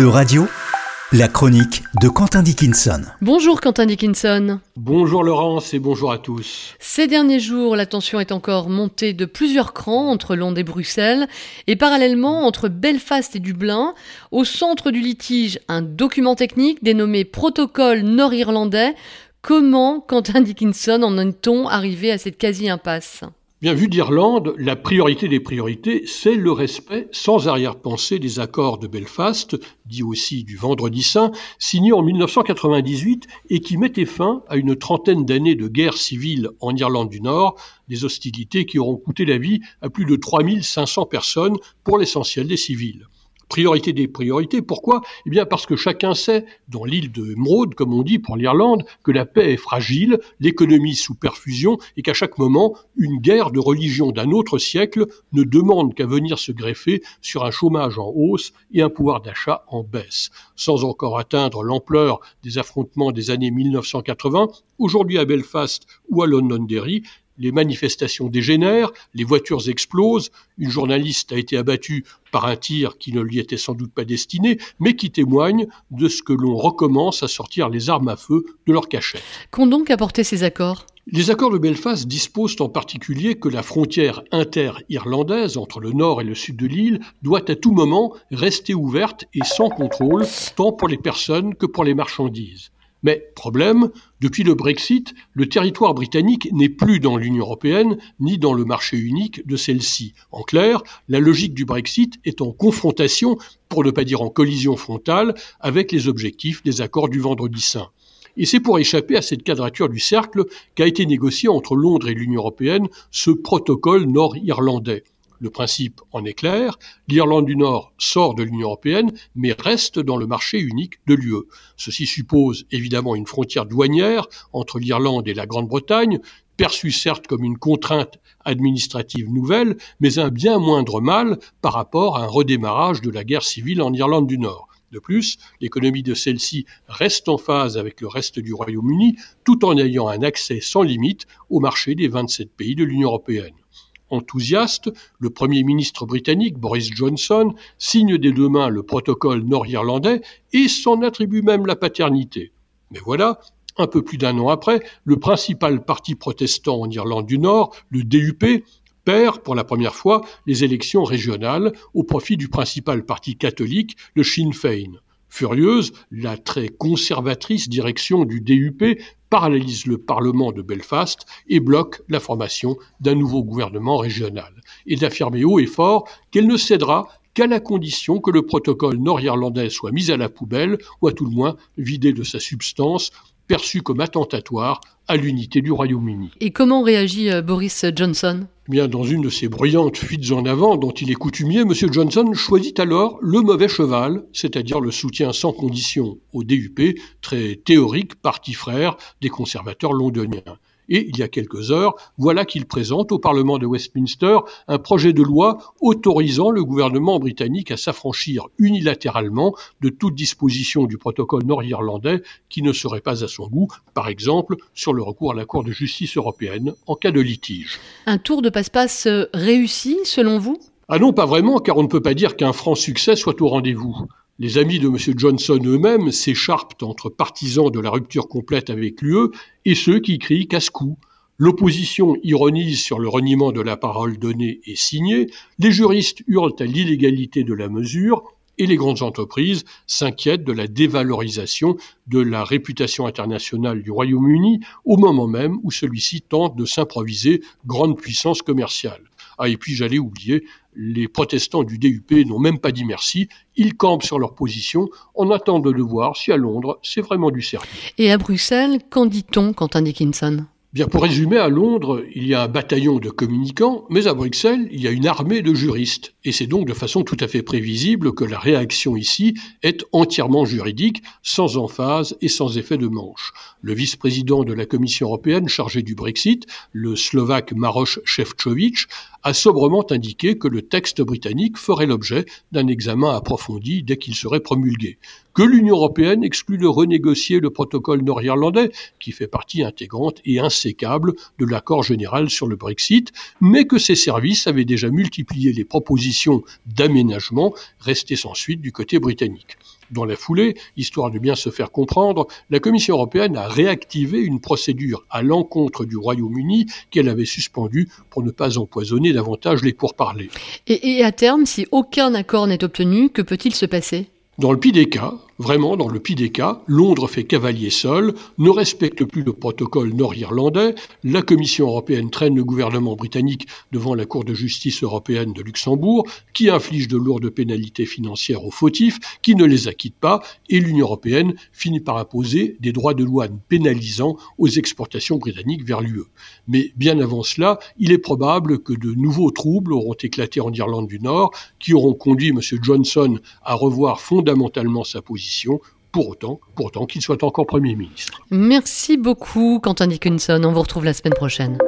E-Radio, la chronique de Quentin Dickinson. Bonjour Quentin Dickinson. Bonjour Laurence et bonjour à tous. Ces derniers jours, la tension est encore montée de plusieurs crans entre Londres et Bruxelles et parallèlement entre Belfast et Dublin. Au centre du litige, un document technique dénommé Protocole nord-irlandais. Comment, Quentin Dickinson, en est-on arrivé à cette quasi-impasse? Bien vu d'Irlande, la priorité des priorités, c'est le respect sans arrière-pensée des accords de Belfast, dit aussi du Vendredi Saint, signés en 1998 et qui mettaient fin à une trentaine d'années de guerre civile en Irlande du Nord, des hostilités qui auront coûté la vie à plus de 3500 personnes, pour l'essentiel des civils priorité des priorités. Pourquoi? Eh bien parce que chacun sait, dans l'île de Mrode, comme on dit pour l'Irlande, que la paix est fragile, l'économie sous perfusion, et qu'à chaque moment, une guerre de religion d'un autre siècle ne demande qu'à venir se greffer sur un chômage en hausse et un pouvoir d'achat en baisse. Sans encore atteindre l'ampleur des affrontements des années 1980, aujourd'hui à Belfast ou à Londonderry, les manifestations dégénèrent, les voitures explosent, une journaliste a été abattue par un tir qui ne lui était sans doute pas destiné, mais qui témoigne de ce que l'on recommence à sortir les armes à feu de leur cachette. Qu'ont donc apporté ces accords? Les accords de Belfast disposent en particulier que la frontière inter-irlandaise entre le nord et le sud de l'île doit à tout moment rester ouverte et sans contrôle, tant pour les personnes que pour les marchandises. Mais problème, depuis le Brexit, le territoire britannique n'est plus dans l'Union européenne ni dans le marché unique de celle-ci. En clair, la logique du Brexit est en confrontation, pour ne pas dire en collision frontale, avec les objectifs des accords du Vendredi Saint. Et c'est pour échapper à cette quadrature du cercle qu'a été négocié entre Londres et l'Union européenne ce protocole nord-irlandais. Le principe en est clair, l'Irlande du Nord sort de l'Union européenne, mais reste dans le marché unique de l'UE. Ceci suppose évidemment une frontière douanière entre l'Irlande et la Grande-Bretagne, perçue certes comme une contrainte administrative nouvelle, mais un bien moindre mal par rapport à un redémarrage de la guerre civile en Irlande du Nord. De plus, l'économie de celle-ci reste en phase avec le reste du Royaume-Uni, tout en ayant un accès sans limite au marché des 27 pays de l'Union européenne enthousiaste, le Premier ministre britannique Boris Johnson signe dès demain le protocole nord-irlandais et s'en attribue même la paternité. Mais voilà, un peu plus d'un an après, le principal parti protestant en Irlande du Nord, le DUP, perd pour la première fois les élections régionales au profit du principal parti catholique, le Sinn Féin. Furieuse, la très conservatrice direction du DUP paralyse le Parlement de Belfast et bloque la formation d'un nouveau gouvernement régional, et d'affirmer haut et fort qu'elle ne cédera qu'à la condition que le protocole nord-irlandais soit mis à la poubelle, ou à tout le moins vidé de sa substance, perçu comme attentatoire à l'unité du Royaume-Uni. Et comment réagit euh, Boris Johnson? Eh Bien, dans une de ces bruyantes fuites en avant dont il est coutumier, M. Johnson choisit alors le mauvais cheval, c'est-à-dire le soutien sans condition au DUP, très théorique parti frère des conservateurs londoniens. Et il y a quelques heures, voilà qu'il présente au Parlement de Westminster un projet de loi autorisant le gouvernement britannique à s'affranchir unilatéralement de toute disposition du protocole nord-irlandais qui ne serait pas à son goût, par exemple sur le recours à la Cour de justice européenne en cas de litige. Un tour de passe-passe euh, réussi, selon vous? Ah non, pas vraiment, car on ne peut pas dire qu'un franc succès soit au rendez-vous. Les amis de M. Johnson eux-mêmes s'écharpent entre partisans de la rupture complète avec l'UE et ceux qui crient casse-cou. L'opposition ironise sur le reniement de la parole donnée et signée, les juristes hurlent à l'illégalité de la mesure, et les grandes entreprises s'inquiètent de la dévalorisation de la réputation internationale du Royaume-Uni au moment même où celui-ci tente de s'improviser grande puissance commerciale. Ah, et puis j'allais oublier, les protestants du DUP n'ont même pas dit merci, ils campent sur leur position en attendant de voir si à Londres c'est vraiment du sérieux. Et à Bruxelles, qu'en dit-on, Quentin Dickinson? Bien, pour résumer, à Londres, il y a un bataillon de communicants, mais à Bruxelles, il y a une armée de juristes. Et c'est donc de façon tout à fait prévisible que la réaction ici est entièrement juridique, sans emphase et sans effet de manche. Le vice-président de la Commission européenne chargé du Brexit, le Slovaque Maroš Šefčovič, a sobrement indiqué que le texte britannique ferait l'objet d'un examen approfondi dès qu'il serait promulgué. Que l'Union européenne exclut de renégocier le protocole nord-irlandais, qui fait partie intégrante et insécable de l'accord général sur le Brexit, mais que ses services avaient déjà multiplié les propositions d'aménagement restées sans suite du côté britannique. Dans la foulée, histoire de bien se faire comprendre, la Commission européenne a réactivé une procédure à l'encontre du Royaume-Uni qu'elle avait suspendue pour ne pas empoisonner davantage les pourparlers. Et, et à terme, si aucun accord n'est obtenu, que peut-il se passer? Dans le pire des cas, vraiment dans le pire des cas, Londres fait cavalier seul, ne respecte plus le protocole nord-irlandais, la Commission européenne traîne le gouvernement britannique devant la Cour de justice européenne de Luxembourg, qui inflige de lourdes pénalités financières aux fautifs, qui ne les acquitte pas, et l'Union européenne finit par imposer des droits de douane pénalisants aux exportations britanniques vers l'UE. Mais bien avant cela, il est probable que de nouveaux troubles auront éclaté en Irlande du Nord, qui auront conduit M. Johnson à revoir fondamentalement sa position, pour autant, pour autant qu'il soit encore Premier ministre. Merci beaucoup, Quentin Dickinson. On vous retrouve la semaine prochaine.